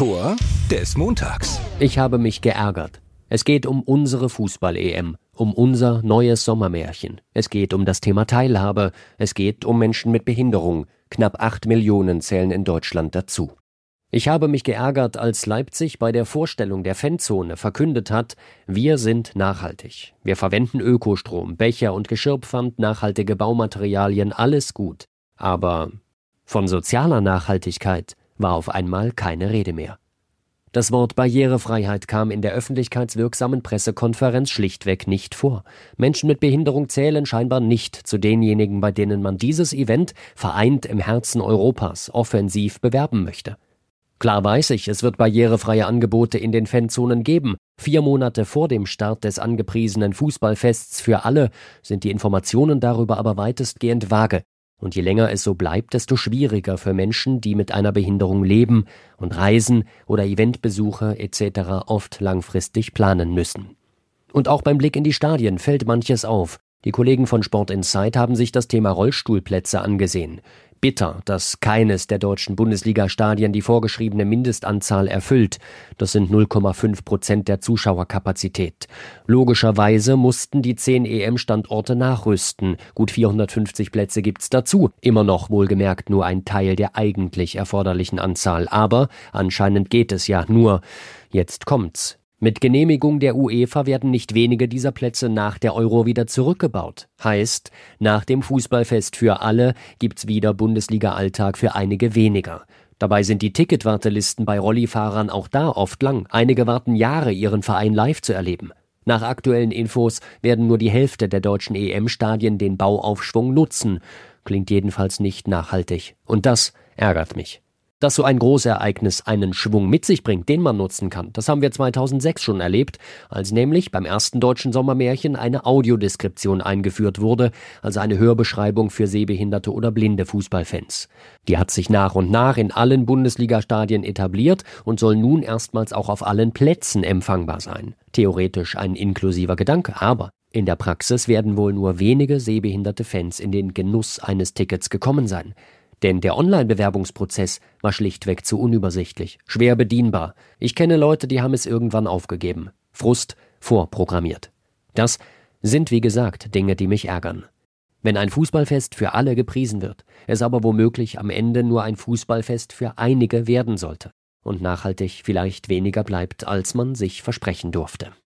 Tor des Montags. Ich habe mich geärgert. Es geht um unsere Fußball-EM, um unser neues Sommermärchen. Es geht um das Thema Teilhabe. Es geht um Menschen mit Behinderung. Knapp acht Millionen zählen in Deutschland dazu. Ich habe mich geärgert, als Leipzig bei der Vorstellung der Fanzone verkündet hat, wir sind nachhaltig. Wir verwenden Ökostrom, Becher und Geschirrpfand, nachhaltige Baumaterialien, alles gut. Aber von sozialer Nachhaltigkeit war auf einmal keine Rede mehr. Das Wort Barrierefreiheit kam in der öffentlichkeitswirksamen Pressekonferenz schlichtweg nicht vor. Menschen mit Behinderung zählen scheinbar nicht zu denjenigen, bei denen man dieses Event, vereint im Herzen Europas, offensiv bewerben möchte. Klar weiß ich, es wird barrierefreie Angebote in den Fanzonen geben. Vier Monate vor dem Start des angepriesenen Fußballfests für alle sind die Informationen darüber aber weitestgehend vage. Und je länger es so bleibt, desto schwieriger für Menschen, die mit einer Behinderung leben und Reisen oder Eventbesuche etc. oft langfristig planen müssen. Und auch beim Blick in die Stadien fällt manches auf. Die Kollegen von Sport Insight haben sich das Thema Rollstuhlplätze angesehen bitter, dass keines der deutschen Bundesliga-Stadien die vorgeschriebene Mindestanzahl erfüllt. Das sind 0,5 Prozent der Zuschauerkapazität. Logischerweise mussten die zehn EM-Standorte nachrüsten. Gut 450 Plätze gibt's dazu. Immer noch wohlgemerkt nur ein Teil der eigentlich erforderlichen Anzahl. Aber anscheinend geht es ja nur. Jetzt kommt's. Mit Genehmigung der UEFA werden nicht wenige dieser Plätze nach der Euro wieder zurückgebaut. Heißt, nach dem Fußballfest für alle gibt's wieder Bundesliga-Alltag für einige weniger. Dabei sind die Ticketwartelisten bei Rollifahrern auch da oft lang. Einige warten Jahre, ihren Verein live zu erleben. Nach aktuellen Infos werden nur die Hälfte der deutschen EM-Stadien den Bauaufschwung nutzen. Klingt jedenfalls nicht nachhaltig. Und das ärgert mich. Dass so ein Großereignis einen Schwung mit sich bringt, den man nutzen kann, das haben wir 2006 schon erlebt, als nämlich beim ersten deutschen Sommermärchen eine Audiodeskription eingeführt wurde, also eine Hörbeschreibung für sehbehinderte oder blinde Fußballfans. Die hat sich nach und nach in allen Bundesliga-Stadien etabliert und soll nun erstmals auch auf allen Plätzen empfangbar sein. Theoretisch ein inklusiver Gedanke, aber in der Praxis werden wohl nur wenige sehbehinderte Fans in den Genuss eines Tickets gekommen sein. Denn der Online-Bewerbungsprozess war schlichtweg zu unübersichtlich, schwer bedienbar. Ich kenne Leute, die haben es irgendwann aufgegeben. Frust vorprogrammiert. Das sind, wie gesagt, Dinge, die mich ärgern. Wenn ein Fußballfest für alle gepriesen wird, es aber womöglich am Ende nur ein Fußballfest für einige werden sollte und nachhaltig vielleicht weniger bleibt, als man sich versprechen durfte.